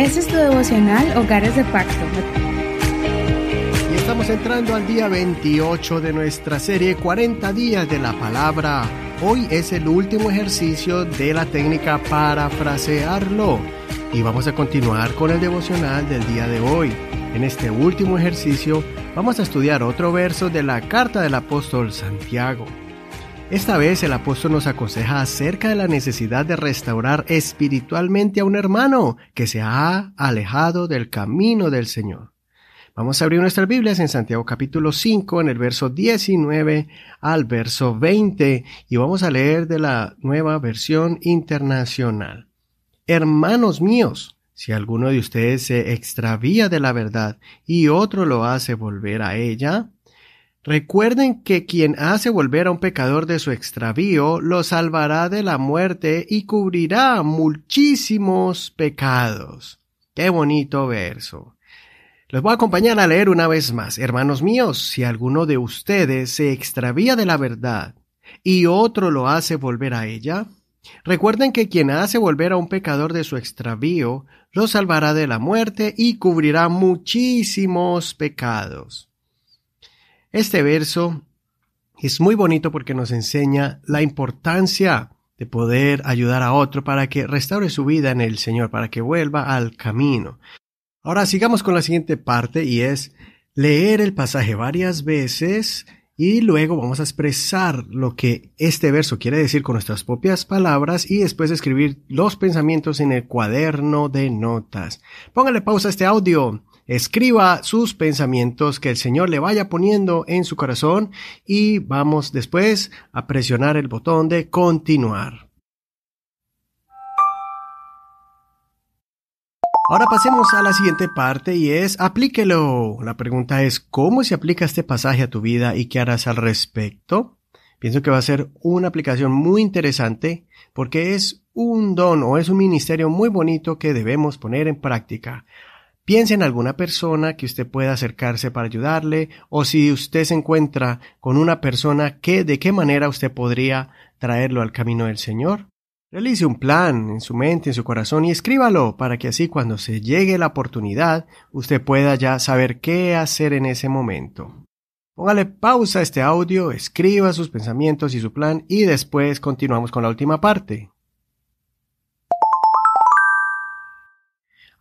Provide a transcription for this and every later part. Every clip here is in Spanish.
Este es tu devocional Hogares de Pacto. Y estamos entrando al día 28 de nuestra serie 40 días de la palabra. Hoy es el último ejercicio de la técnica parafrasearlo. Y vamos a continuar con el devocional del día de hoy. En este último ejercicio vamos a estudiar otro verso de la carta del apóstol Santiago. Esta vez el apóstol nos aconseja acerca de la necesidad de restaurar espiritualmente a un hermano que se ha alejado del camino del Señor. Vamos a abrir nuestras Biblias en Santiago capítulo 5, en el verso 19 al verso 20, y vamos a leer de la nueva versión internacional. Hermanos míos, si alguno de ustedes se extravía de la verdad y otro lo hace volver a ella, recuerden que quien hace volver a un pecador de su extravío lo salvará de la muerte y cubrirá muchísimos pecados. Qué bonito verso. Les voy a acompañar a leer una vez más. Hermanos míos, si alguno de ustedes se extravía de la verdad y otro lo hace volver a ella, Recuerden que quien hace volver a un pecador de su extravío, lo salvará de la muerte y cubrirá muchísimos pecados. Este verso es muy bonito porque nos enseña la importancia de poder ayudar a otro para que restaure su vida en el Señor, para que vuelva al camino. Ahora sigamos con la siguiente parte y es leer el pasaje varias veces y luego vamos a expresar lo que este verso quiere decir con nuestras propias palabras y después escribir los pensamientos en el cuaderno de notas. Póngale pausa a este audio. Escriba sus pensamientos que el Señor le vaya poniendo en su corazón y vamos después a presionar el botón de continuar. Ahora pasemos a la siguiente parte y es aplíquelo. La pregunta es ¿cómo se aplica este pasaje a tu vida y qué harás al respecto? Pienso que va a ser una aplicación muy interesante porque es un don o es un ministerio muy bonito que debemos poner en práctica. Piense en alguna persona que usted pueda acercarse para ayudarle o si usted se encuentra con una persona que de qué manera usted podría traerlo al camino del Señor. Realice un plan en su mente, en su corazón y escríbalo para que así cuando se llegue la oportunidad usted pueda ya saber qué hacer en ese momento. Póngale pausa a este audio, escriba sus pensamientos y su plan y después continuamos con la última parte.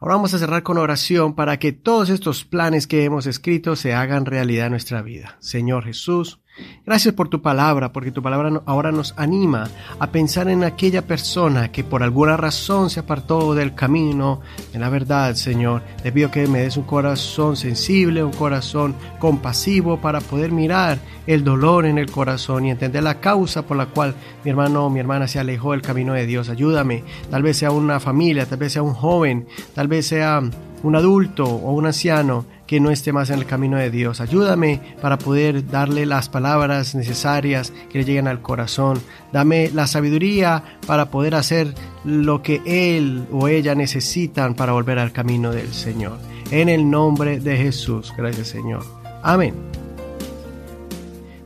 Ahora vamos a cerrar con oración para que todos estos planes que hemos escrito se hagan realidad en nuestra vida. Señor Jesús, Gracias por tu palabra, porque tu palabra ahora nos anima a pensar en aquella persona que por alguna razón se apartó del camino en la verdad, Señor. Te pido que me des un corazón sensible, un corazón compasivo para poder mirar el dolor en el corazón y entender la causa por la cual mi hermano o mi hermana se alejó del camino de Dios. Ayúdame. Tal vez sea una familia, tal vez sea un joven, tal vez sea un adulto o un anciano que no esté más en el camino de Dios. Ayúdame para poder darle las palabras necesarias que le lleguen al corazón. Dame la sabiduría para poder hacer lo que él o ella necesitan para volver al camino del Señor. En el nombre de Jesús. Gracias Señor. Amén.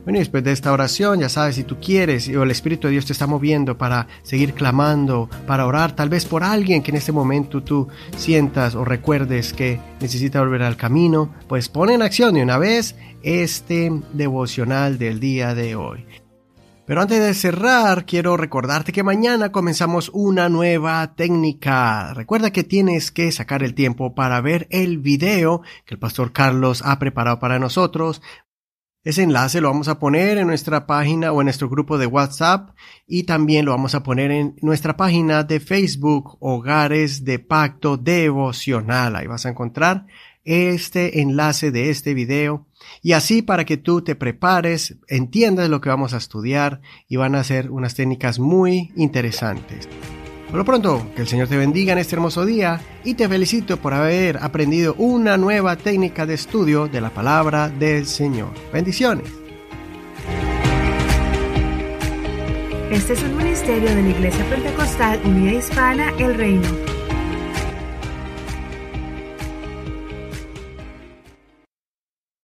Bueno, y después de esta oración, ya sabes, si tú quieres o el Espíritu de Dios te está moviendo para seguir clamando, para orar, tal vez por alguien que en este momento tú sientas o recuerdes que necesita volver al camino, pues pon en acción de una vez este devocional del día de hoy. Pero antes de cerrar, quiero recordarte que mañana comenzamos una nueva técnica. Recuerda que tienes que sacar el tiempo para ver el video que el pastor Carlos ha preparado para nosotros. Ese enlace lo vamos a poner en nuestra página o en nuestro grupo de WhatsApp y también lo vamos a poner en nuestra página de Facebook Hogares de Pacto Devocional. Ahí vas a encontrar este enlace de este video y así para que tú te prepares, entiendas lo que vamos a estudiar y van a ser unas técnicas muy interesantes. Por lo pronto, que el Señor te bendiga en este hermoso día y te felicito por haber aprendido una nueva técnica de estudio de la palabra del Señor. Bendiciones. Este es un ministerio de la Iglesia Pentecostal Unida Hispana El Reino.